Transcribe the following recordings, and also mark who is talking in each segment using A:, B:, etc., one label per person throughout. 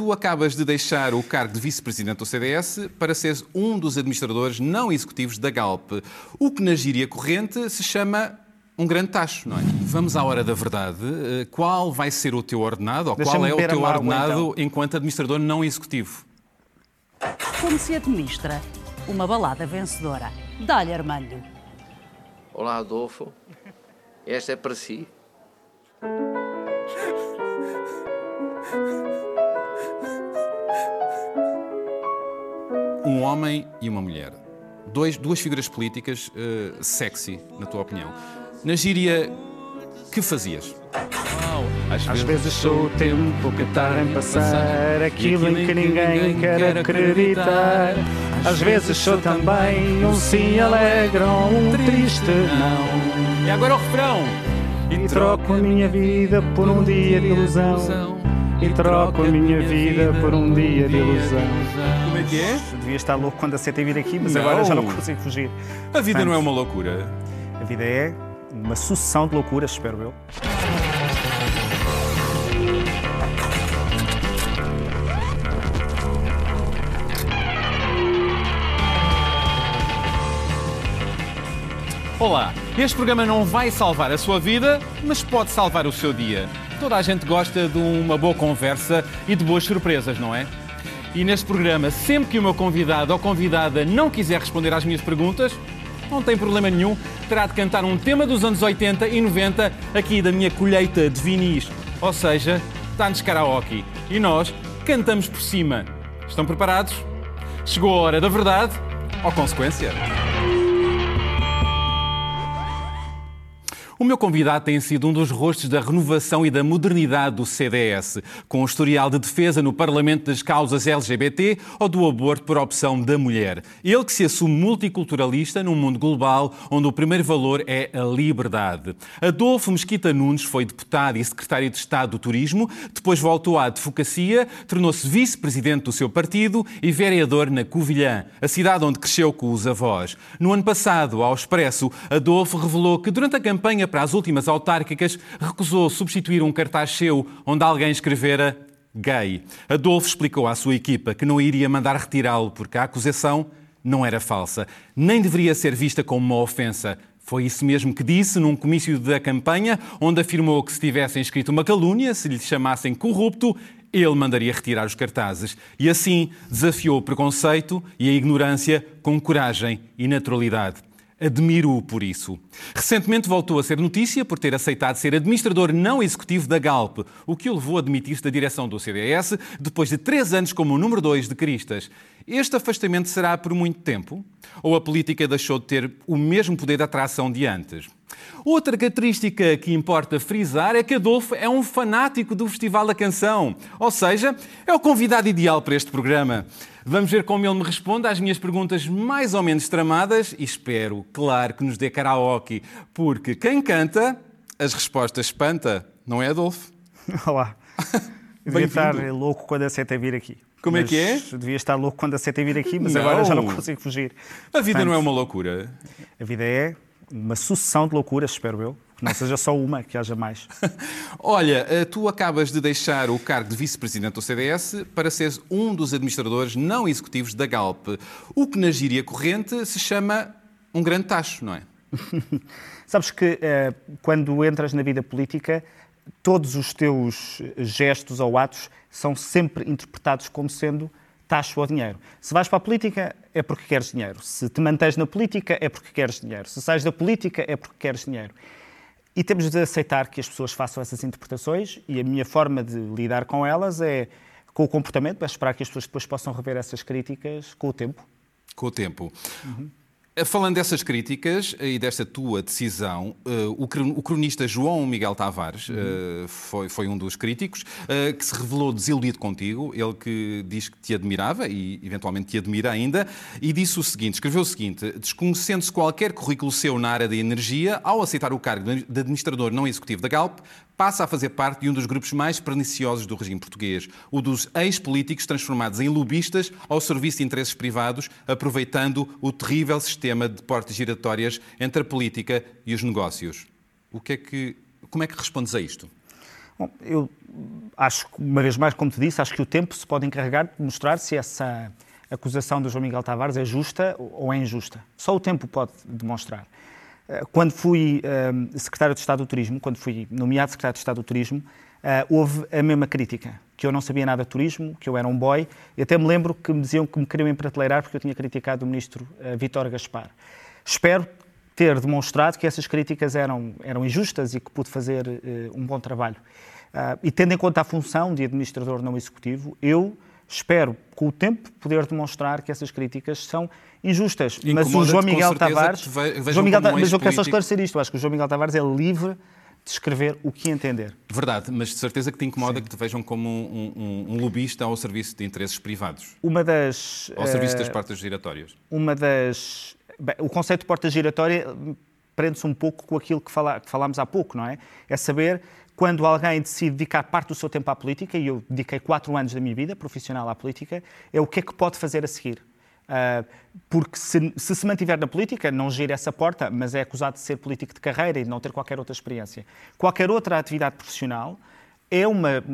A: Tu acabas de deixar o cargo de vice-presidente do CDS para seres um dos administradores não executivos da Galp, o que na gíria corrente se chama um grande tacho, não é? Vamos à hora da verdade. Eh, qual vai ser o teu ordenado, ou qual é o teu ordenado então. enquanto administrador não executivo?
B: Como se administra uma balada vencedora? Dá-lhe, Armando.
C: Olá, Adolfo. Esta é para si.
A: Um homem e uma mulher. Dois, duas figuras políticas uh, sexy, na tua opinião. Na gíria, que fazias?
D: Às, Às vezes sou o tempo que tarda em passar, aquilo em que ninguém quer acreditar. Às vezes sou também um sim alegre ou um triste não.
A: E agora o refrão.
D: E troco a minha vida por um dia de ilusão. E troco a minha vida por um dia de ilusão.
A: É que é?
D: Devia estar louco quando aceitei vir aqui, mas não. agora já não consigo fugir.
A: A vida Portanto, não é uma loucura.
D: A vida é uma sucessão de loucuras, espero eu.
A: Olá, este programa não vai salvar a sua vida, mas pode salvar o seu dia. Toda a gente gosta de uma boa conversa e de boas surpresas, não é? E neste programa, sempre que o meu convidado ou convidada não quiser responder às minhas perguntas, não tem problema nenhum, terá de cantar um tema dos anos 80 e 90 aqui da minha colheita de vinis. Ou seja, está-nos karaoke. E nós cantamos por cima. Estão preparados? Chegou a hora da verdade ou consequência? O meu convidado tem sido um dos rostos da renovação e da modernidade do CDS, com um historial de defesa no Parlamento das causas LGBT ou do aborto por opção da mulher. Ele que se assume multiculturalista num mundo global onde o primeiro valor é a liberdade. Adolfo Mesquita Nunes foi deputado e secretário de Estado do Turismo, depois voltou à advocacia, tornou-se vice-presidente do seu partido e vereador na Covilhã, a cidade onde cresceu com os avós. No ano passado, ao Expresso, Adolfo revelou que durante a campanha para as últimas autárquicas, recusou substituir um cartaz seu onde alguém escrevera gay. Adolfo explicou à sua equipa que não iria mandar retirá-lo porque a acusação não era falsa, nem deveria ser vista como uma ofensa. Foi isso mesmo que disse num comício da campanha, onde afirmou que se tivessem escrito uma calúnia, se lhe chamassem corrupto, ele mandaria retirar os cartazes. E assim desafiou o preconceito e a ignorância com coragem e naturalidade. Admiro-o por isso. Recentemente voltou a ser notícia por ter aceitado ser administrador não executivo da Galp, o que o levou a demitir-se da direção do CDS depois de três anos como número dois de Cristas. Este afastamento será por muito tempo? Ou a política deixou de ter o mesmo poder de atração de antes? Outra característica que importa frisar é que Adolfo é um fanático do Festival da Canção, ou seja, é o convidado ideal para este programa. Vamos ver como ele me responde às minhas perguntas mais ou menos tramadas e espero, claro, que nos dê karaoke, porque quem canta, as respostas espanta, não é, Adolfo?
D: Olá. Devia estar louco quando aceitei vir aqui.
A: Como é que é?
D: Devia estar louco quando aceitei vir aqui, mas não. agora já não consigo fugir.
A: A vida Portanto, não é uma loucura.
D: A vida é uma sucessão de loucuras, espero eu. Que não seja só uma, que haja mais.
A: Olha, eh, tu acabas de deixar o cargo de vice-presidente do CDS para seres um dos administradores não executivos da Galp, o que na gíria corrente se chama um grande tacho, não é?
D: Sabes que eh, quando entras na vida política, todos os teus gestos ou atos são sempre interpretados como sendo taxa o dinheiro. Se vais para a política, é porque queres dinheiro. Se te mantens na política, é porque queres dinheiro. Se sais da política, é porque queres dinheiro. E temos de aceitar que as pessoas façam essas interpretações e a minha forma de lidar com elas é com o comportamento, é esperar que as pessoas depois possam rever essas críticas com o tempo.
A: Com o tempo. Uhum. Eh, falando dessas críticas e desta tua decisão, eh, o cronista João Miguel Tavares uhum. foi, foi um dos críticos que se revelou desiludido contigo, ele que diz que te admirava e eventualmente te admira ainda, e disse o seguinte, escreveu o seguinte, desconhecendo-se qualquer currículo seu na área da energia, ao aceitar o cargo de administrador não executivo da Galp, passa a fazer parte de um dos grupos mais perniciosos do regime português, o dos ex-políticos transformados em lobistas ao serviço de interesses privados, aproveitando o terrível sistema de portas giratórias entre a política e os negócios. O que é que, como é que respondes a isto?
D: Bom, eu acho uma vez mais, como te disse, acho que o tempo se pode encarregar de mostrar se essa acusação do João Miguel Tavares é justa ou é injusta. Só o tempo pode demonstrar. Eh, quando fui uh, secretário de Estado do Turismo, quando fui nomeado secretário de Estado do Turismo, uh, houve a mesma crítica, que eu não sabia nada de turismo, que eu era um boy, e até me lembro que me diziam que me queriam emprateleirar porque eu tinha criticado o ministro Vítor Gaspar. Espero ter demonstrado que essas críticas eram, eram injustas e que pude fazer um bom trabalho. e tendo em conta a função de administrador não executivo, eu espero, com o tempo, poder demonstrar que essas críticas são injustas. Mas o João Miguel Tavares. João Miguel, mas eu quero só esclarecer isto. Eu acho que o João Miguel Tavares é livre de escrever o que entender.
A: Verdade, mas de certeza que te incomoda Sim. que te vejam como um, um, um, lobista ao serviço de interesses privados.
D: Uma das.
A: Ao serviço das eh, portas giratórias.
D: Uma das. Bem, o conceito de porta giratória prende-se um pouco com aquilo que, fala, que falámos há pouco, não é? É saber quando alguém decide dedicar parte do seu tempo à política, e eu dediquei quatro anos da minha vida profissional à política, é o que é que pode fazer a seguir. Uh, porque se, se, se mantiver na política, não gira essa porta, mas é acusado de ser político de carreira e de não ter qualquer outra experiência. Qualquer outra atividade profissional é uma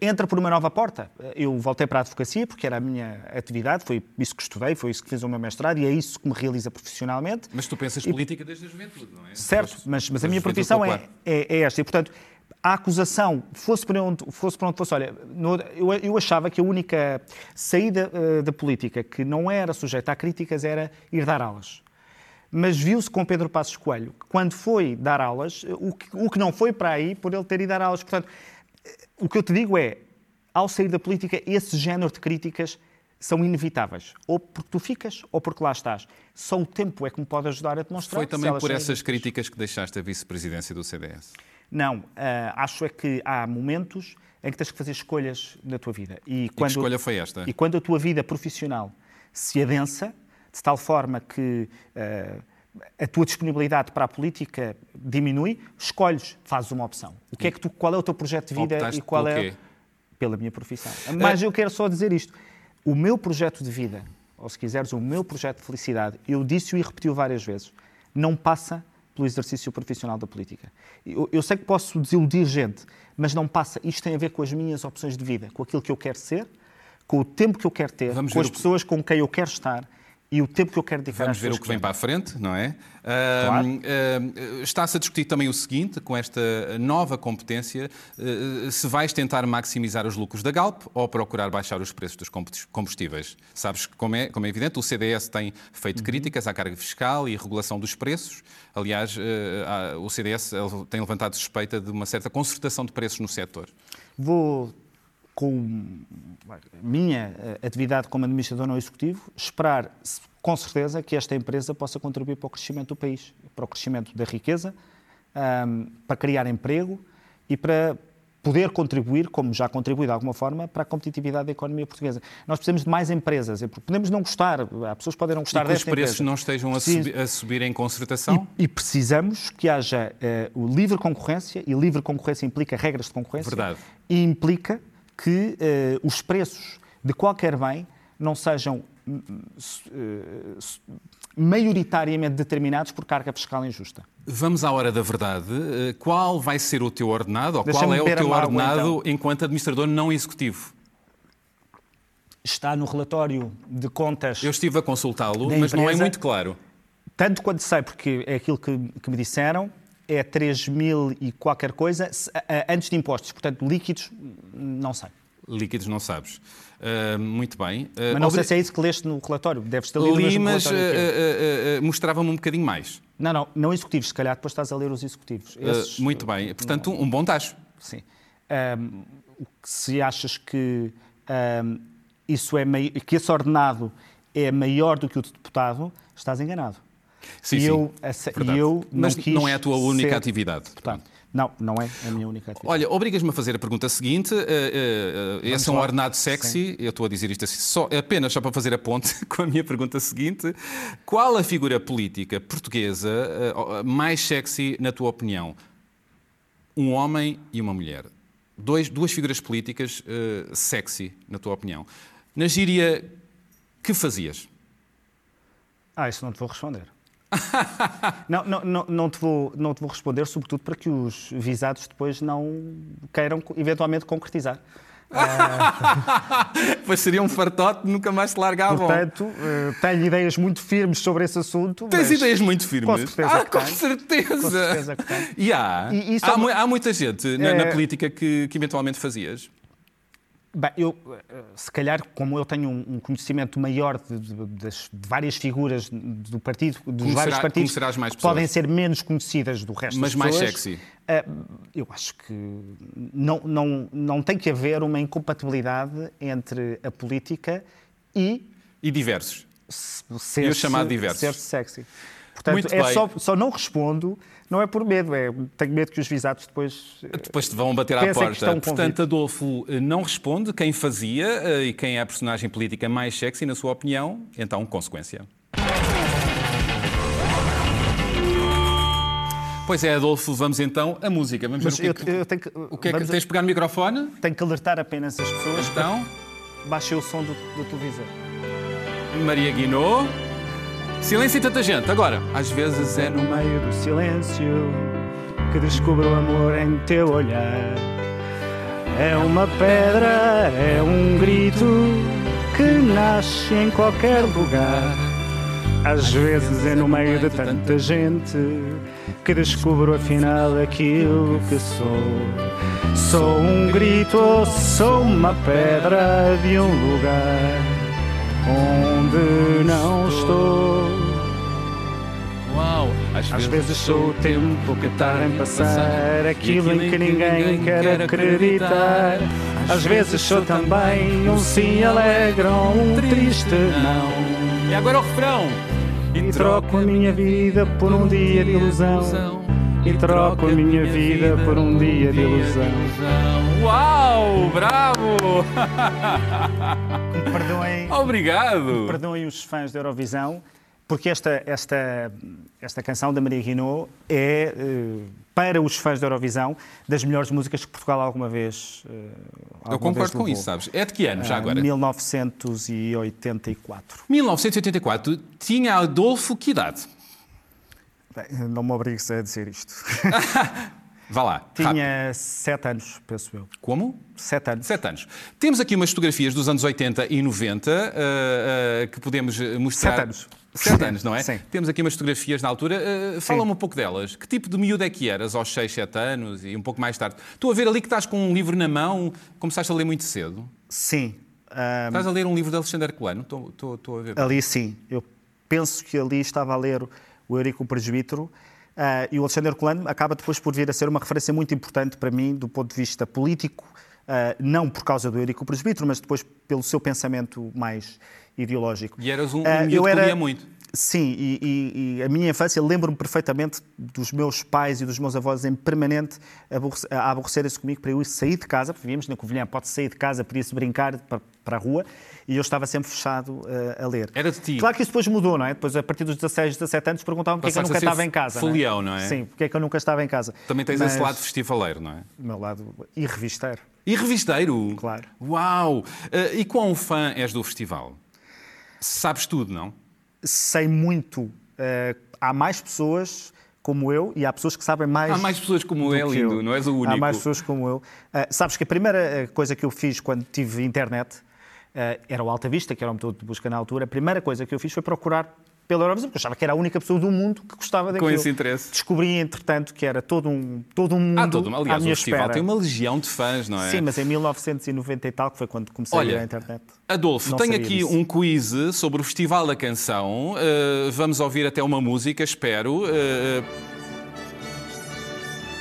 D: entra por uma nova porta. Eu voltei para a advocacia porque era a minha atividade, foi isso que estudei, foi isso que fiz o meu mestrado e é isso que me realiza profissionalmente.
A: Mas tu pensas e... política desde a juventude, não é?
D: Certo, mas, mas a minha profissão é, é, é, esta. E, portanto, a acusação fosse para onde fosse, para onde fosse olha, eu, eu, achava que a única saída uh, da política que não era sujeita a críticas era ir dar aulas. Mas viu-se com Pedro Passos Coelho quando foi dar aulas, o que, o que não foi para aí por ele ter ido dar aulas. Portanto, o que eu te digo é, ao sair da política, esse género de críticas são inevitáveis. Ou porque tu ficas, ou porque lá estás. Só o tempo é que me pode ajudar a demonstrar.
A: Foi também por essas críticas que deixaste a vice-presidência do CDS?
D: Não, uh, acho é que há momentos em que tens que fazer escolhas na tua vida.
A: E, quando, e escolha foi esta?
D: E quando a tua vida profissional se adensa, de tal forma que uh, a tua disponibilidade para a política diminui, escolhes, fazes uma opção. O que é que tu, qual é o teu projeto de vida
A: Optaste
D: e qual
A: é
D: pela minha profissão. Mas eu quero só dizer isto. O meu projeto de vida, ou se quiseres, o meu projeto de felicidade, eu disse-o e repetiu várias vezes, não passa pelo exercício profissional da política. Eu, eu, sei que posso desiludir gente, mas não passa. Isto tem a ver com as minhas opções de vida, com aquilo que eu quero ser, com o tempo que eu quero ter, Vamos com as pessoas com quem eu quero estar e o tempo que eu quero dedicar
A: Vamos ver o que vem para a frente, não é? Claro. Uh, uh, Está-se a discutir também o seguinte, com esta nova competência, uh, se vais tentar maximizar os lucros da Galp ou procurar baixar os preços dos combustíveis. Sabes que, como é, como é evidente, o CDS tem feito uhum. críticas à carga fiscal e regulação dos preços. Aliás, o CDS tem levantado suspeita de uma certa concertação de preços no setor.
D: Vou com a minha eh, atividade como administrador não executivo, esperar com certeza que esta empresa possa contribuir para o crescimento do país, para o crescimento da riqueza, para criar emprego e para poder contribuir, como já contribui de alguma forma, para a competitividade da economia portuguesa. Nós precisamos de mais empresas. Podemos não gostar, há pessoas que podem não gostar
A: e
D: que desta
A: os preços
D: empresa.
A: não estejam a, subir, a subir em concertação?
D: E, e precisamos que haja uh, o livre concorrência, e livre concorrência implica regras de concorrência.
A: Verdade.
D: E implica que uh, os preços de qualquer bem não sejam uh, maioritariamente determinados por carga fiscal injusta.
A: Vamos à hora da verdade. Eh, qual vai ser o teu ordenado, ou qual é o teu ordenado então. enquanto administrador não executivo?
D: Está no relatório de contas.
A: Eu estive a consultá-lo, mas não é muito claro.
D: Tanto quanto sei, porque é aquilo que, que me disseram, é 3 mil e qualquer coisa antes de impostos. Portanto, líquidos, não sei.
A: Líquidos não sabes. Uh, muito bem. Uh,
D: mas não obri... sei se é isso que leste no relatório. Deves ter lido
A: Li, mas uh, mostrava-me um bocadinho mais.
D: Não, não, não executivos. Se calhar depois estás a ler os executivos.
A: Esses... muito bem. Portanto, um, bom tacho.
D: Sim. Se achas que isso é que esse ordenado é maior do que o de deputado, estás enganado.
A: Sim,
D: e
A: sim.
D: Eu, e eu não
A: Mas não é a tua única
D: ser...
A: atividade.
D: Portanto, não, não é a minha única atividade.
A: Olha, obrigas-me a fazer a pergunta seguinte. Uh, uh, esse é um ordenado sexy. Sim. Eu estou a dizer isto assim, só, apenas só para fazer a ponte com a minha pergunta seguinte. Qual a figura política portuguesa uh, mais sexy, na tua opinião? Um homem e uma mulher. Dois, duas figuras políticas sexy, na tua opinião. Na gíria, que fazias?
D: Ah, isso não te vou responder. Não, não, não, não, te vou, não te vou responder, sobretudo para que os visados depois não queiram eventualmente concretizar.
A: pois seria um fartote, nunca mais se largavam.
D: Portanto, uh, tenho ideias muito firmes sobre esse assunto.
A: Tens ideias muito firmes?
D: Com certeza.
A: Ah, com certeza.
D: Com certeza.
A: E há, e, e há, uma... há, muita gente na, é... na política que, que eventualmente fazias.
D: Bem, eu, eh, se calhar, como eu tenho um conhecimento maior de, de, de várias figuras do partido, dos como vários será, partidos, que podem ser menos conhecidas do resto
A: Mas
D: das pessoas.
A: mais sexy.
D: Uh, eu acho que não, não, não tem que haver uma incompatibilidade entre a política e...
A: E diversos.
D: Ser, e o chamado diversos. Ser sexy. Portanto, Muito é só, só não respondo não é por medo, é tenho medo que os visados depois.
A: Depois te vão bater à porta. Portanto, Adolfo eh, não responde quem fazia eh, e quem é a personagem política mais sexy, na sua opinião, então, consequência. Pois é, Adolfo, vamos então à música. Vamos
D: Mas
A: ver o que,
D: eu, eu tenho que,
A: o que é que tens de pegar no microfone?
D: Tenho que alertar apenas as pessoas.
A: Então?
D: Baixei o som do, do televisor.
A: Maria Guinot. Silêncio e tanta gente. Agora, às vezes é no meio do silêncio que descubro o amor em teu olhar. É uma pedra, é um grito que nasce em qualquer lugar. Às vezes é no meio de tanta gente que descubro afinal aquilo que sou. Sou um grito, sou uma pedra de um lugar onde não estou. Uau! Às, Às vezes sou o tempo que tarda em passar, aquilo em que ninguém quer acreditar. Às vezes sou também um sim alegre ou um triste não. E agora o refrão! E troco a minha vida por um dia de ilusão. E troco a minha vida por um dia de ilusão. Uau! Bravo!
D: Me perdoem.
A: Obrigado!
D: Me perdoem os fãs da Eurovisão, porque esta, esta, esta canção da Maria Guinot é, eh, para os fãs da Eurovisão, das melhores músicas que Portugal alguma vez. Eh, alguma
A: Eu concordo com isso, sabes? É de que ano já agora?
D: 1984.
A: 1984 tinha Adolfo que idade?
D: Bem, não me obrigues a dizer isto.
A: Vá lá.
D: Tinha rápido. sete anos, penso eu.
A: Como?
D: Sete anos.
A: Sete anos. Temos aqui umas fotografias dos anos 80 e 90 uh, uh, que podemos mostrar.
D: Sete anos.
A: Sete anos, não é?
D: Sim.
A: Temos aqui umas fotografias na altura. Uh, Fala-me um pouco delas. Que tipo de miúdo é que eras aos 6, 7 anos e um pouco mais tarde? Estou a ver ali que estás com um livro na mão. Começaste a ler muito cedo.
D: Sim.
A: Um... Estás a ler um livro de Alexandre? Estou, estou, estou a ver.
D: Ali sim. Eu penso que ali estava a ler o Eurico Presbítero. Uh, e o Alexandre Colano acaba depois por vir a ser uma referência muito importante para mim do ponto de vista político, uh, não por causa do Eurico Presbítero, mas depois pelo seu pensamento mais ideológico.
A: E eras um, um uh, eu era, muito.
D: Sim, e, e, a minha infância lembro-me perfeitamente dos meus pais e dos meus avós em permanente a aborrecerem-se comigo para eu sair de casa, porque vivíamos na Covilhã, pode sair de casa, podia-se brincar para, para, a rua, e eu estava sempre fechado uh, a ler.
A: Era de ti?
D: Claro que isso depois mudou, não é? Depois, a partir dos 16, 17 anos, perguntavam porque é que eu nunca estava em casa.
A: Folião, não é?
D: não é? Sim, porque é que eu nunca estava em casa.
A: Também tens Mas... esse lado festivaleiro, não é?
D: O meu lado e revisteiro.
A: E revisteiro?
D: Claro.
A: Uau! Uh, e quão fã és do festival? Sabes tudo, não?
D: Sei muito Uh, há mais pessoas como eu e há pessoas que sabem mais.
A: Há mais pessoas como eu, lindo, eu. não és o único.
D: Há mais pessoas como eu. Uh, sabes que a primeira eh, coisa que eu fiz quando tive internet uh, era o Alta Vista, que era o motor de busca na altura. A primeira coisa que eu fiz foi procurar pela Eurovisão, porque eu achava que era a única pessoa do mundo que gostava daquilo.
A: Com esse interesse.
D: Descobri, entretanto, que era todo um, todo um mundo ah, todo, aliás, à minha o festival
A: espera. tem uma legião de fãs, não é?
D: Sim, mas em 1990 e tal, que foi quando comecei Olha, a ir à internet.
A: Adolfo, tenho aqui disso. um quiz sobre o Festival da Canção. Uh, vamos ouvir até uma música, espero. Uh,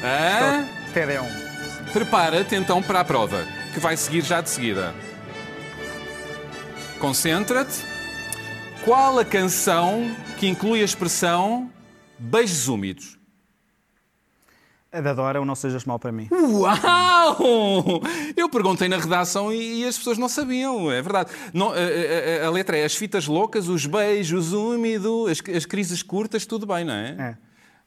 D: ah? TD1.
A: Prepara-te então para a prova, que vai seguir já de seguida. Concentra-te. Qual a canção que inclui a expressão beijos úmidos?
D: A da Dora, o Não Sejas Mal para mim.
A: Uau! Eu perguntei na redação e, as pessoas não sabiam, é verdade. Não, a, a, a, letra é as fitas loucas, os beijos úmidos, as, as, crises curtas, tudo bem, não é?
D: É.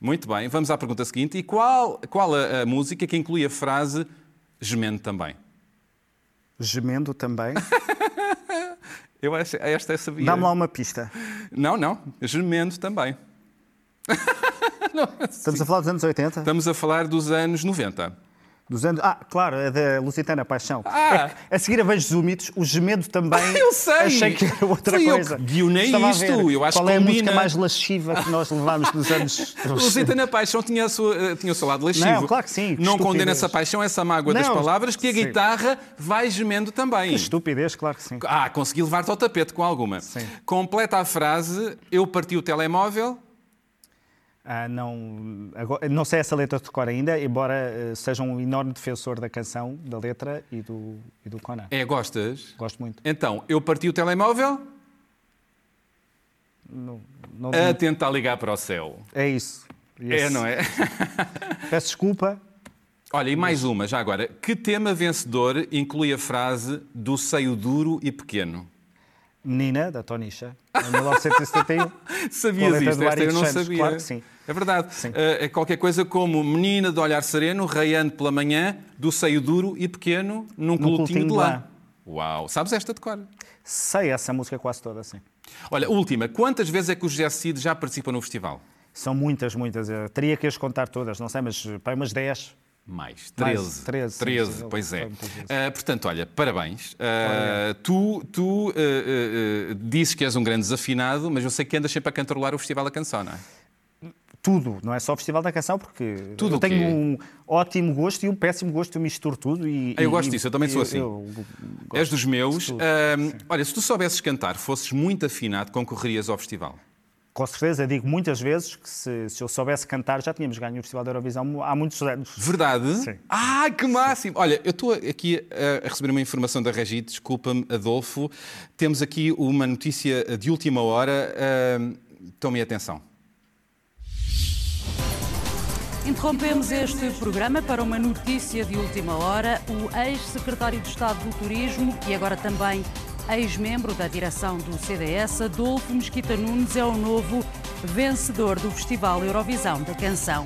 A: Muito bem, vamos à pergunta seguinte. E qual, qual a, a música que inclui a frase gemendo também?
D: Gemendo também?
A: Eu esta, esta sabia.
D: Dá-me lá uma pista.
A: Não, não. Gemendo também.
D: Estamos a falar dos anos 80?
A: Estamos a falar dos anos 90.
D: Dos anos... Ah, claro, é da Lusitana Paixão.
A: Ah.
D: É, a seguir a Beijos Úmidos, o gemendo também.
A: Eu sei.
D: Achei que era outra
A: Fui eu
D: coisa.
A: que guionei
D: Estava
A: isto. Eu acho
D: Qual
A: que
D: é a música mais lasciva que nós levámos nos anos.
A: Lusita na Paixão tinha, a sua, eh, tinha o seu lado lascivo.
D: Não, claro que sim, que
A: Não condena essa paixão, essa mágoa das
D: Não,
A: palavras, que a
D: sim.
A: guitarra vai gemendo também.
D: Que estupidez, claro que sim.
A: Ah, consegui levar-te ao tapete com alguma.
D: Sim.
A: Completa a frase, eu parti o telemóvel.
D: Ah, não, agora- não sei essa letra de cor ainda, embora eh, seja um enorme defensor da canção, da letra e do, e do Conan.
A: É, gostas?
D: Gosto muito.
A: Então, eu parti o telemóvel
D: Não, não-
A: a tentar ligar para o céu.
D: é isso.
A: É,
D: Esse-
A: não é?
D: Peço desculpa.
A: Olha, e mais uma, já agora. Que tema vencedor inclui a frase do seio duro e pequeno?
D: Menina, da Tonisha, em 1971.
A: Sabias isto? Esta eu não
D: Santos,
A: sabia.
D: claro que sim.
A: É verdade. Eh, É qualquer coisa como menina de olhar sereno, raiando pela manhã, do seio duro e pequeno, num colutinho de lã. Uau! Sabes esta de cor?
D: Sei essa música quase toda, sim.
A: Olha, última. Quantas vezes é que o José Cid já participa no festival?
D: São muitas, muitas. Eu teria que as contar todas, não sei, mas para umas 10.
A: Mais.
D: Mais,
A: 13.
D: 13, sim,
A: 13, pois é. Ah, portanto, olha, parabéns. Ah, tu tu ah, dizes que és um grande desafinado, mas eu sei que andas sempre a cantarolar o Festival da Canção, não é?
D: Tudo, não é só o Festival da Canção, porque
A: Tudo
D: eu tenho um ótimo gosto e um péssimo gosto, eu misturo tudo. E,
A: Ah, eu
D: e-
A: gosto disso, eu também sou assim.
D: eu gosto
A: És dos meus.
D: tudo,
A: Ah, olha, se tu soubesses cantar, fosses muito afinado, concorrerias ao festival.
D: Com certeza, digo muitas vezes que se, se eu soubesse cantar já tínhamos ganho o Festival da Eurovisão há muitos anos.
A: Verdade?
D: Sim.
A: Ai, que máximo! Olha, eu estou aqui a receber uma informação da Regi, desculpa-me, Adolfo. Temos aqui uma notícia de última hora. Ah, Tomem atenção.
B: Interrompemos este programa para uma notícia de última hora. O ex-secretário de Estado do Turismo e agora também ex-membro da direção do CDS, Adolfo Mesquita Nunes, é o novo vencedor do Festival Eurovisão da Canção.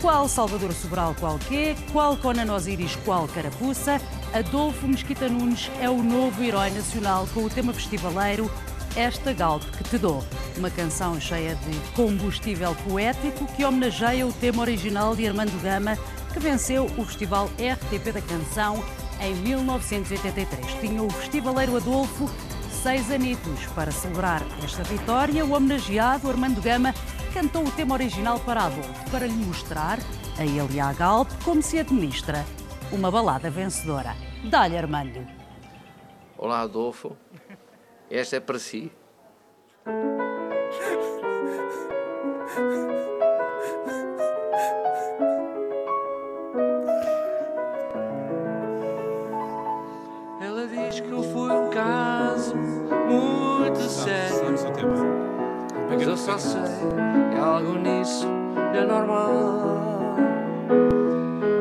B: Qual Salvador Sobral qual quê, qual Conan Osiris qual carapuça, Adolfo Mesquita Nunes é o novo herói nacional com o tema festivaleiro esta Galp que te dou, uma canção cheia de combustível poético que homenageia o tema original de Armando Gama, que venceu o Festival RTP da Canção em 1983. Tinha o festivaleiro Adolfo seis anitos. Para celebrar esta vitória, o homenageado Armando Gama cantou o tema original para Adolfo, para lhe mostrar, a ele e à Galp, como se administra uma balada vencedora. Dá-lhe, Armando.
C: Olá, Adolfo. Esta é para si.
E: Ela diz que eu fui um caso muito sério. Mas eu só sei que algo nisso é normal.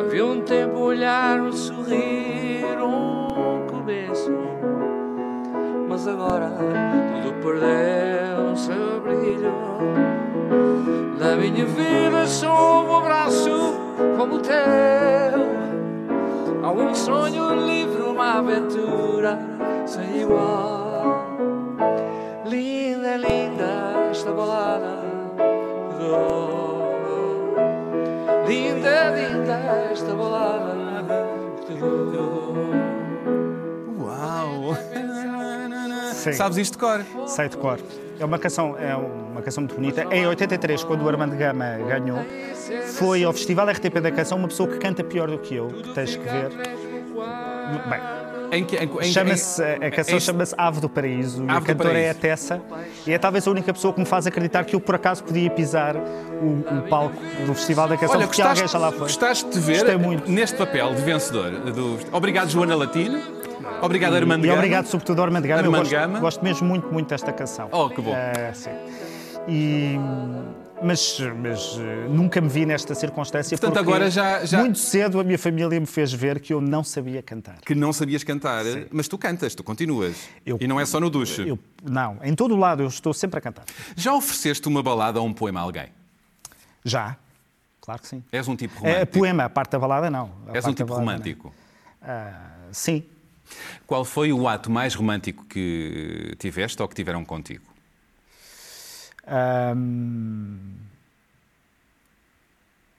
E: Havia um tempo olhar, um sorrir, um começo. Agora tudo perdeu o seu brilho. Na minha vida só um abraço como o teu. Há um sonho, um livro, uma aventura sem igual. Linda, linda esta balada. Linda, linda esta balada que dou.
D: Sim.
A: Sabes isto de cor?
D: Sei de cor. É uma canção, é uma canção muito bonita. Em 83, quando o Armando Gama ganhou, foi ao Festival RTP da Canção uma pessoa que canta pior do que eu, que tens que ver. Bem, chama-se, a canção chama-se Ave do Paraíso e
A: Ave
D: a
A: do
D: cantora é a
A: Paraíso.
D: Tessa e é talvez a única pessoa que me faz acreditar que eu por acaso podia pisar o, o palco do Festival da Canção
A: Olha,
D: porque alguém
A: gostaste,
D: já lá foi.
A: gostaste de ver
D: Gostei muito.
A: neste papel de vencedor. Do... Obrigado, Joana Latino. Obrigado, Armando
D: E
A: Gama.
D: obrigado sobretudo ao Armando Gama.
A: Armando
D: gosto,
A: Gama.
D: gosto mesmo muito, muito desta canção.
A: Oh, que bom.
D: É, sim. E, mas mas eh, nunca me vi nesta circunstância
A: Portanto, agora já- já-
D: muito cedo a minha família me fez ver que eu não sabia cantar.
A: Que não sabias cantar, mas tu cantas, tu continuas.
D: Eu-
A: e não é só no duche.
D: Eu, não, em todo o lado eu estou sempre a cantar.
A: Já ofereceste uma balada ou um poema a alguém?
D: Já, claro que sim.
A: És um tipo
D: É,
A: romântico.
D: poema, a parte da balada não. A
A: És um tipo romântico.
D: Ah, sim.
A: Qual foi o ato mais romântico que tiveste ou que tiveram contigo?
D: Ahm,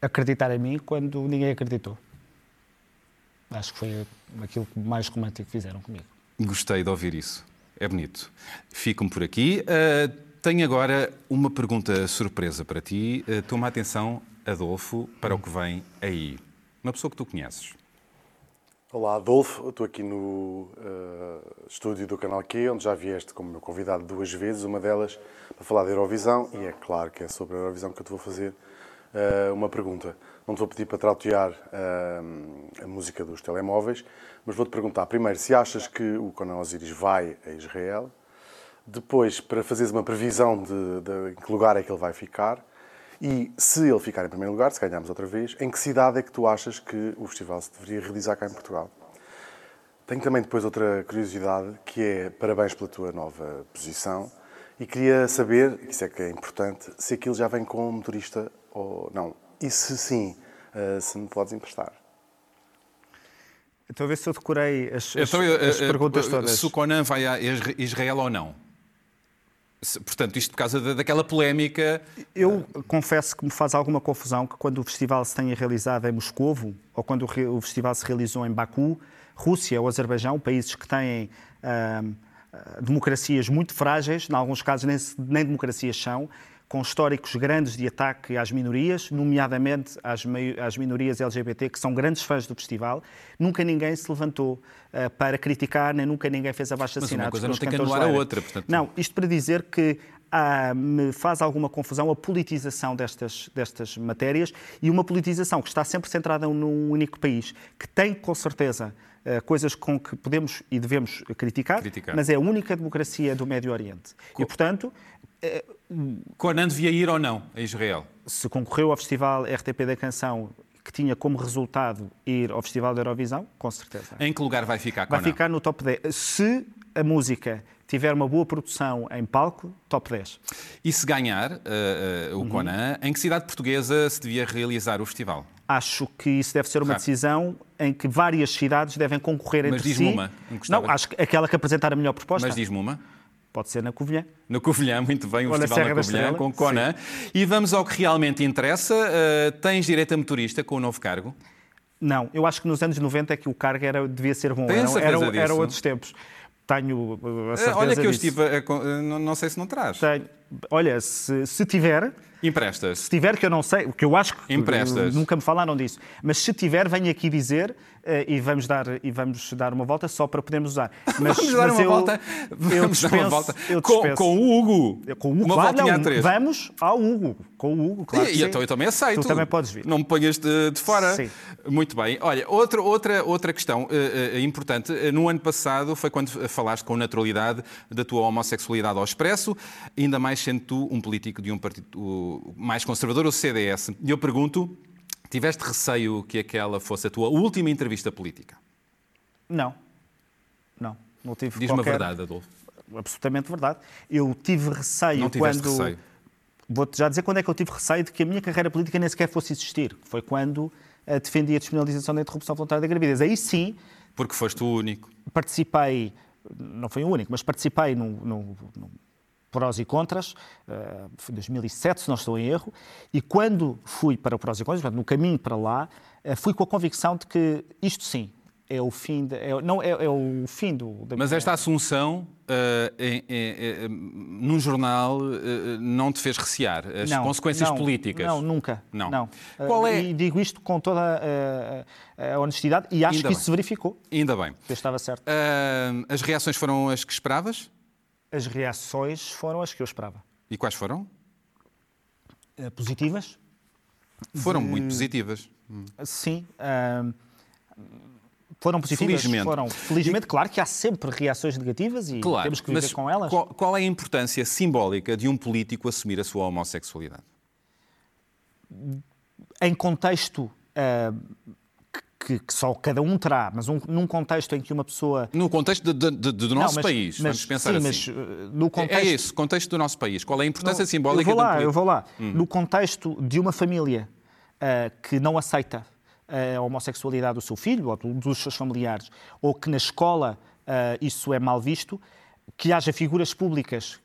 D: acreditar em mim quando ninguém acreditou. Acho que foi aquilo que mais romântico fizeram comigo.
A: Gostei de ouvir isso. É bonito. Fico-me por aqui. Uh, tenho agora uma pergunta surpresa para ti. Uh, toma atenção, Adolfo, para o que vem aí. Uma pessoa que tu conheces.
F: Olá, Adolfo. Estou aqui no uh, estúdio do Canal Q, onde já vieste como meu convidado duas vezes, uma delas para falar da Eurovisão, e é claro que é sobre a Eurovisão que eu te vou fazer uh, uma pergunta. Não te vou pedir para trautear uh, a música dos telemóveis, mas vou-te perguntar primeiro se achas que o Conan Osiris vai a Israel, depois para fazeres uma previsão de, de em que lugar é que ele vai ficar, e se ele ficar em primeiro lugar, se ganharmos outra vez, em que cidade é que tu achas que o festival se deveria realizar cá em Portugal? Tenho também depois outra curiosidade, que é parabéns pela tua nova posição. E queria saber, isso é que é importante, se aquilo já vem com motorista ou não. E se sim, eh, se me podes emprestar.
D: Estou a ver se eu decorei as, as, então, as perguntas todas.
A: Se o Conan vai a Israel ou não? Portanto, isto por causa daquela polémica.
D: Eu confesso que me faz alguma confusão que quando o festival se tenha realizado em Moscovo ou quando o festival se realizou em Baku, Rússia ou Azerbaijão, países que têm ah, democracias muito frágeis, em alguns casos nem, nem democracias são, com históricos grandes de ataque às minorias, nomeadamente às, às, minorias LGBT, que são grandes fãs do festival. Nunca ninguém se levantou uh, para criticar, nem nunca ninguém fez abaixo assinados. Mas uma
A: coisa não tem que anular a outra. Portanto...
D: Não, isto para dizer que ah, me faz alguma confusão a politização destas, destas matérias e uma politização que está sempre centrada num único país, que tem, com certeza, uh, coisas com que podemos e devemos criticar, criticar, mas é a única democracia do Médio Oriente. Com... E, portanto,
A: Conan devia ir ou não a Israel?
D: Se concorreu ao Festival RTP da Canção, que tinha como resultado ir ao Festival da Eurovisão, com certeza.
A: Em que lugar vai ficar Conan?
D: Vai ficar no top 10. Se a música tiver uma boa produção em palco, top 10.
A: E se ganhar uh, uh, o uhum. Conan, em que cidade portuguesa se devia realizar o festival?
D: Acho que isso deve ser uma decisão em que várias cidades devem concorrer
A: Mas
D: entre
A: si. Mas diz-me
D: uma. Não, acho que aquela que apresentar a melhor proposta.
A: Mas diz-me uma.
D: Pode ser na Covilhã.
A: Na Covilhã, muito bem, o Ou Festival na, na Covilhã, com Conan. Sim. E vamos ao que realmente interessa. Uh, tens direito a motorista com o novo cargo?
D: Não, eu acho que nos anos 90 é que o cargo era, devia ser bom. Era, era, era outros tempos. Tenho a certeza
A: Olha que
D: eu
A: disso. estive, a, não, não sei se não traz.
D: Tenho. Olha, se, se tiver,
A: Emprestas.
D: Se tiver, que eu não sei, que eu acho que
A: Emprestas.
D: nunca me falaram disso. Mas se tiver, venho aqui dizer uh, e, vamos dar, e vamos dar uma volta só para podermos usar.
A: Mas, vamos dar uma eu, volta. Vamos dispenso, dar uma volta. Com, com, o Hugo.
D: Com o Hugo, uma claro, voltinha não, a três. Vamos ao Hugo. Com o Hugo, claro.
A: E, e então eu também aceito.
D: Tu também podes vir.
A: Não me ponhas de, de fora. Sim. Muito bem. Olha, outra, outra, outra questão uh, uh, importante. No ano passado foi quando falaste com naturalidade da tua homossexualidade ao expresso, ainda mais sendo tu um político de um partido mais conservador, o CDS. E eu pergunto, tiveste receio que aquela fosse a tua última entrevista política?
D: Não. Não. Não tive
A: Diz-me qualquer... a verdade, Adolfo.
D: Absolutamente verdade. Eu tive receio
A: não
D: quando...
A: receio.
D: Vou-te já dizer quando é que eu tive receio de que a minha carreira política nem sequer fosse existir. Foi quando uh, defendi a despenalização da interrupção voluntária da gravidez. Aí sim...
A: Porque foste o único.
D: Participei, não foi o único, mas participei num, num, num prós e contras, uh, foi 2007, se não estou em erro, e quando fui para o prós e contras, no caminho para lá, uh, fui com a convicção de que isto sim é o fim, de, é, não, é, é, o fim do...
A: Da... Mas esta assunção uh, em, em, num jornal não te fez recear as não, consequências
D: não,
A: políticas?
D: Não, nunca.
A: Não.
D: não. Qual é... E digo isto com toda a, a honestidade e acho Ainda que bem. isso se verificou.
A: Ainda bem.
D: Eu estava certo.
A: as reações foram as que esperavas?
D: As reações foram as que eu esperava.
A: E quais foram?
D: Uh, positivas.
A: Foram de... muito positivas.
D: Sim. Uh, foram positivas.
A: Felizmente.
D: Foram. Felizmente, e... claro que há sempre reações negativas e
A: claro,
D: temos que viver com elas.
A: Qual, qual, é a importância simbólica de um político assumir a sua homossexualidade?
D: Em contexto uh, que, que, só cada um terá, mas um, num contexto em que uma pessoa.
A: No contexto de, de, de, do nosso não, mas, país, mas, vamos pensar
D: sim,
A: assim.
D: Mas, uh, no contexto...
A: É esse, contexto do noso país. Qual é a importância
D: não,
A: simbólica
D: eu vou lá,
A: do
D: Eu vou lá. Hum. No contexto de uma família uh, que não aceita a homossexualidade do seu filho ou dos seus familiares, ou que na escola uh, isso é mal visto, que haja figuras públicas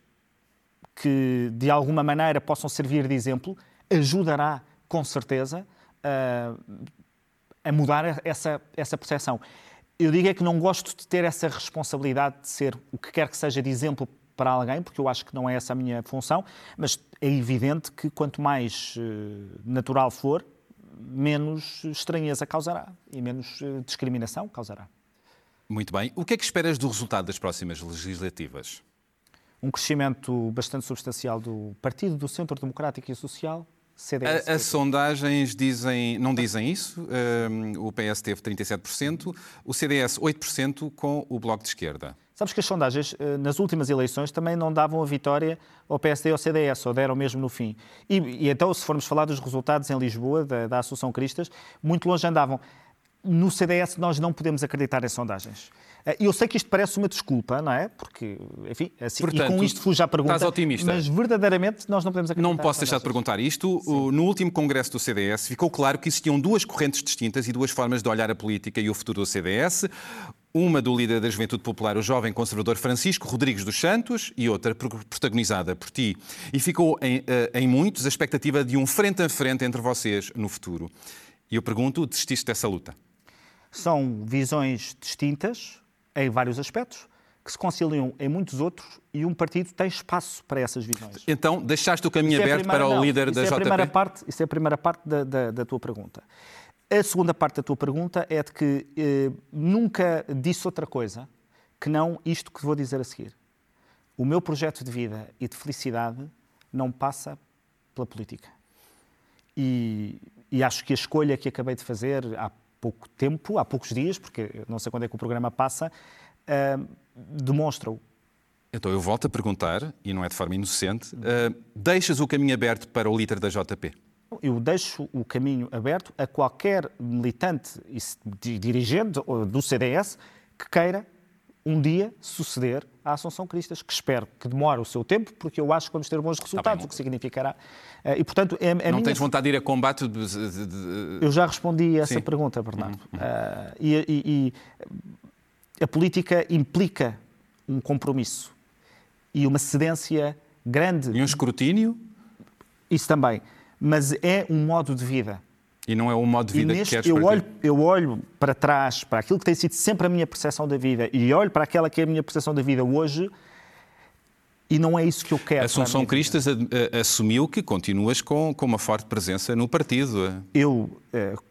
D: que de alguma maneira possam servir de exemplo, ajudará com certeza a, a mudar essa, essa percepção. Eu digo é que não gosto de ter essa responsabilidade de ser o que quer que seja de exemplo para alguém, porque eu acho que não é essa a minha função, mas é evidente que quanto mais uh, natural for, menos estranheza causará e menos uh, discriminação causará.
A: Muito bem. O que é que esperas do resultado das próximas legislativas?
D: Um crescimento bastante substancial do Partido do Centro Democrático e Social, CDS.
A: As sondagens dizem, não dizem isso. Um, o PS teve 37%, o CDS 8% com o Bloco de Esquerda.
D: Sabes que as sondagens, eh, nas últimas eleições, também não davam a vitória ao PSD ou ao CDS, ou deram mesmo no fim. E, e então, se formos falar dos resultados em Lisboa, da, da Associação Cristas, muito longe andavam no CDS nós não podemos acreditar em sondagens. Eh, eu sei que isto parece uma desculpa, não é? Porque, enfim, assim,
A: Portanto,
D: e com isto fuja a pergunta.
A: Estás otimista.
D: Mas verdadeiramente nós não podemos acreditar.
A: Não posso deixar de perguntar isto. Sim. No último congresso do CDS ficou claro que existiam duas correntes distintas e duas formas de olhar a política e o futuro do CDS. Uma do líder da Juventude Popular, o jovem conservador Francisco Rodrigues dos Santos, e outra protagonizada por ti. E ficou em, eh, em muitos a expectativa de um frente a frente entre vocês no futuro. E eu pergunto, desististe dessa luta?
D: São visões distintas em vários aspectos, que se conciliam em muitos outros e um partido tem espaço para essas visões.
A: Então, deixaste o caminho é aberto primeira, para o
D: não,
A: líder da
D: é
A: JP?
D: Primeira parte, isso é a primeira parte da, da, da, tua pergunta. A segunda parte da tua pergunta é de que eh, nunca disse outra coisa que não isto que vou dizer a seguir. O meu projeto de vida e de felicidade não passa pela política. E, e acho que a escolha que acabei de fazer há pouco tempo, há poucos dias, porque não sei quando é que o programa passa, uh, demonstram.
A: Então eu volto a perguntar, e não é de forma inocente, uh, deixas o caminho aberto para o líder da JP?
D: Eu deixo o caminho aberto a qualquer militante e dirigente do CDS que queira um dia suceder à Assunção Cristas, que espero que demore o seu tempo, porque eu acho que vamos ter bons resultados, tá o que significará. Eh, e, portanto, é, é
A: Não
D: minha...
A: tens vontade de ir a combate? De...
D: Eu já respondi a essa Sim. pergunta, Bernardo. Uhum. Uh, e, e, e a política implica um compromisso e uma cedência grande.
A: E um escrutínio?
D: Isso também. Mas é um modo de vida.
A: E não é um modo de vida
D: neste,
A: que queres
D: eu olho, eu olho para trás, para aquilo que tem sido sempre a minha percepção da vida, e olho para aquela que é a minha percepção da vida hoje, e não é isso que eu quero.
A: Assunção a Cristas assumiu que continuas com, com uma forte presença no partido.
D: Eu uh,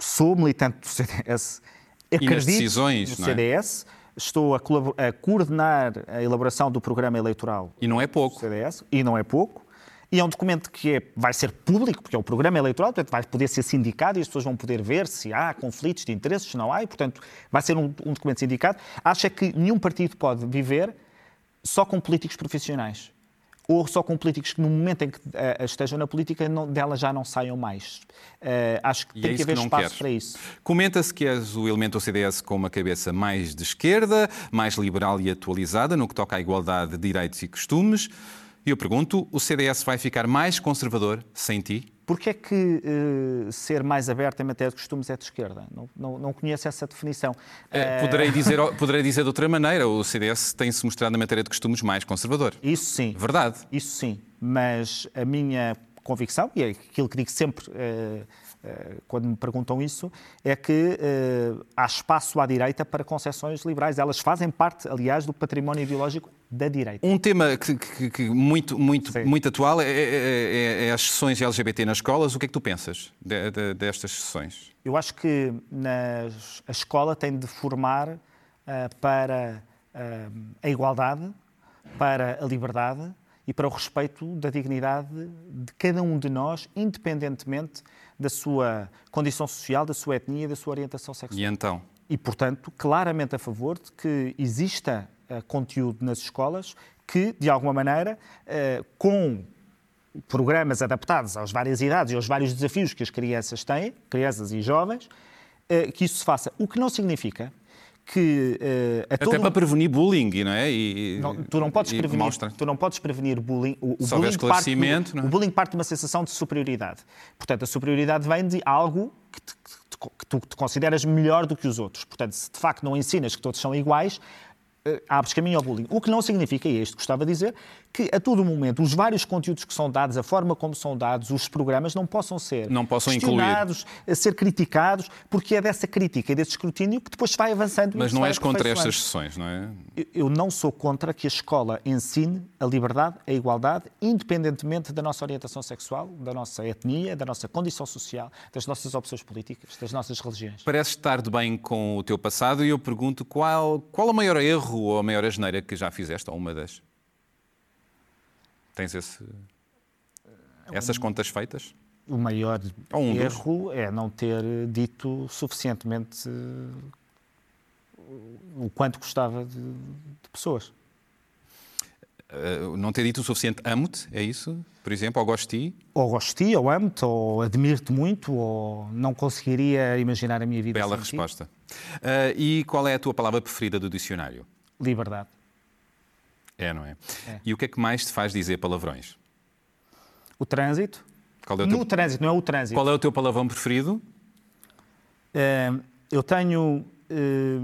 D: sou militante do CDS, acredito decisões, no CDS, é? estou a, a, coordenar a elaboração do programa eleitoral.
A: E não é pouco.
D: CDS, e não é pouco. E é um documento que é, vai ser público, porque é o programa eleitoral, portanto vai poder ser sindicado e as pessoas vão poder ver se há conflitos de interesses, se não há, e portanto vai ser um, um documento sindicado. Acho é que nenhum partido pode viver só com políticos profissionais ou só com políticos que no momento em que uh, estejam na política não, dela já não saiam mais. Uh, acho que e tem é que haver que espaço queres. para isso.
A: Comenta-se que és o elemento do CDS com uma cabeça mais de esquerda, mais liberal e atualizada no que toca à igualdade de direitos e costumes. E eu pergunto, o CDS vai ficar mais conservador sem ti?
D: Porquê é que uh, ser mais aberto em matéria de costumes é de esquerda? Não, não, não conheço essa definição.
A: Uh... Poderei, dizer, poderei dizer de outra maneira, o CDS tem-se mostrado na matéria de costumes mais conservador.
D: Isso sim.
A: Verdade.
D: Isso sim. Mas a minha convicção, e é aquilo que digo sempre uh, quando me perguntam isso, é que há espaço à direita para concessões liberais. Elas fazem parte, aliás, do património ideológico da direita.
A: Um tema que, que, que muito, muito, muito atual é, é, é, é, as sessões LGBT nas escolas. O que é que tu pensas de, de, destas sessões?
D: Eu acho que nas, a escola tem de formar uh, para uh, a igualdade, para a liberdade e para o respeito da dignidade de cada um de nós, independentemente da sua condição social, da sua etnia da sua orientação sexual.
A: E então?
D: E, portanto, claramente a favor de que exista conteúdo nas escolas que, de alguma maneira, uh, com programas adaptados às várias idades e aos vários desafios que as crianças têm, crianças e jovens, uh, que isso se faça. O que não significa que
A: uh, até para prevenir bullying, não é?
D: E, não, tu não podes prevenir, mostra. tu não podes prevenir bullying. O,
A: o bullying parte, é?
D: o bullying parte de uma sensação de superioridade. Portanto, a superioridade vem de algo que te, que tu te consideras melhor do que os outros. Portanto, se de facto não ensinas que todos são iguais, eh, abres caminho ao bullying. O que não significa, e é isto que gostava de dizer, que a todo momento os vários conteúdos que são dados, a forma como são dados, os programas não possam ser
A: Não possam
D: questionados, a ser criticados, porque é dessa crítica e desse escrutínio que depois vai avançando.
A: Mas não és contra estas sessões, não é?
D: Eu- não sou contra que a escola ensine a liberdade, a igualdade, independentemente da nossa orientação sexual, da nossa etnia, da nossa condição social, das nossas opções políticas, das nossas religiões.
A: Pareces estar de bem com o teu passado e eu pergunto qual, qual o maior erro ou a maior asneira que já fizeste, ou uma das? Tens esse, essas contas feitas?
D: O maior
A: um dos.
D: erro é não ter dito suficientemente eh, o quanto gostava de, de pessoas.
A: Uh, não ter dito o suficiente amo-te, é isso? Por exemplo, ou gosto de ti?
D: Ou gosto de ti, ou amo-te, ou admiro-te muito, ou não conseguiria imaginar a minha vida
A: Bela
D: sem ti.
A: resposta. Uh, e qual é a tua palavra preferida do dicionário?
D: Liberdade.
A: É, não é?
D: É.
A: E o que é que mais te faz dizer palavrões?
D: O trânsito.
A: É o
D: No
A: teu,
D: trânsito, não é o trânsito.
A: qual é o teu palavrão preferido?
D: Eh, eu tenho. eh,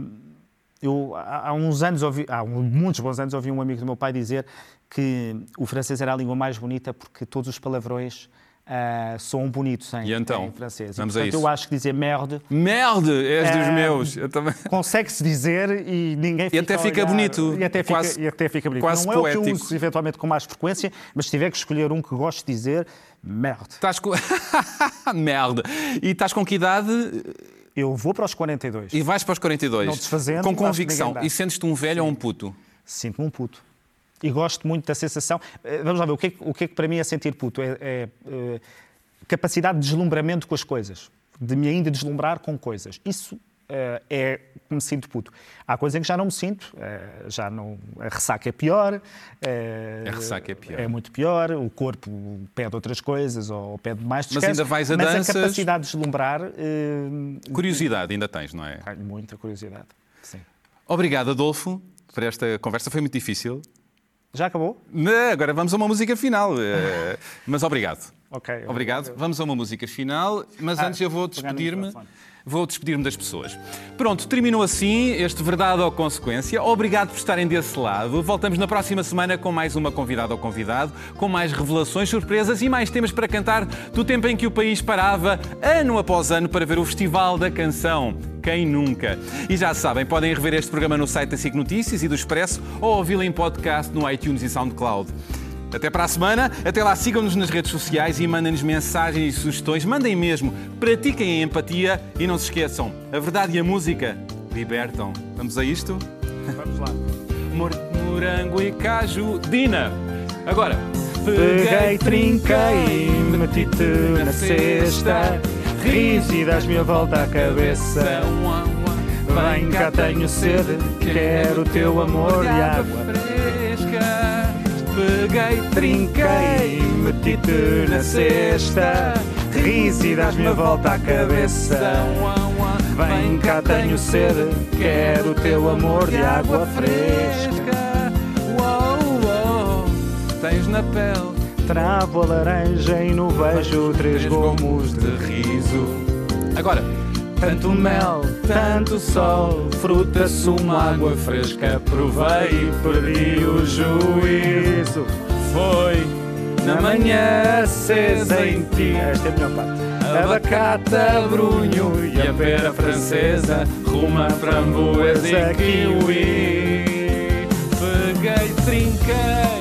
D: eu, há uns anos, ouvi, há muitos bons anos, ouvi um amigo do meu pai dizer que o francês era a língua mais bonita porque todos os palavrões ah, soam bonitos em,
A: E então?
D: em francês.
A: Vamos
D: e,
A: a
D: portanto,
A: isso.
D: eu acho que dizer merde
A: Merde! És dos
D: É.
A: meus!
D: Consegue-se dizer e ninguém fica
A: até
D: a
A: fica bonito.
D: E até,
A: Quase-
D: fica, e até fica bonito.
A: quase
D: não é o que
A: poético.
D: eu uso eventualmente com mais frequência, mas se tiver que escolher um que gosto de dizer, merde.
A: Estás com. Merda! E estás com que idade?
D: Eu vou para os 42.
A: E vais para os 42.
D: Não desfazendo,
A: com convicção. E sentes-te um velho ou um puto?
D: Sinto-me um puto. E gosto muito da sensação. Eh, Vamos lá ver, o que é que, o que, é que para mim é sentir puto? É, é, eh, capacidade de deslumbramento com as coisas. De me ainda deslumbrar com coisas. Isso eh, é que me sinto puto. Há coisas em que já não me sinto. já não, a ressaca é pior.
A: A ressaca é pior.
D: É muito pior. O corpo pede outras coisas ou pede mais
A: Mas
D: descanso.
A: ainda vais a
D: Mas
A: danças?
D: a capacidade de deslumbrar...
A: Curiosidade ainda tens, não é?
D: Tenho muita curiosidade. Sim.
A: Obrigado, Adolfo, por esta conversa. Foi muito difícil.
D: Já acabou?
A: Não, agora vamos a uma música final. Eh, Mas obrigado.
D: Ok.
A: Obrigado. Vamos a uma música final, mas
D: Ah,
A: antes eu vou despedir-me. Vou despedir-me das pessoas. Pronto, terminou assim este Verdade ou Consequência. Obrigado por estarem desse lado. Voltamos na próxima semana com mais uma convidada ou convidado, com mais revelações, surpresas e mais temas para cantar do tempo em que o país parava, ano após ano, para ver o Festival da Canção. Quem nunca? E já sabem, podem rever este programa no site da SIC Notícias e do Expresso ou ouvi-lo em podcast no iTunes e SoundCloud. Até para a semana. Até lá, sigam-nos nas redes sociais e mandem-nos mensagens e sugestões. Mandem mesmo. Pratiquem a empatia e não se esqueçam: a verdade e a música libertam. Vamos a isto?
D: Vamos lá.
A: Mor- Morango e caju. Dina! Agora.
D: Peguei, trinquei, meti-te na cesta, ris e das-me a volta à cabeça. Vem cá, tenho sede, quero o teu amor e água.
A: Peguei,
D: Trinquei, meti-te na cesta, ris e das-me a volta à cabeça. Vem cá, tenho sede, quero o teu amor e água fresca.
A: Uou, uou, tens na pele
D: Travo a laranja e no beijo três gomos de riso.
A: Agora,
D: Tanto mel, tanto sol, fruta, sumo, água fresca. Provei e perdi o juízo.
A: foi
D: Na manhã acesa em ti. Esta é a melhor parte. Abacate, brunho e a pera francesa. Ruma, framboesa e kiwi.
A: Peguei, trinquei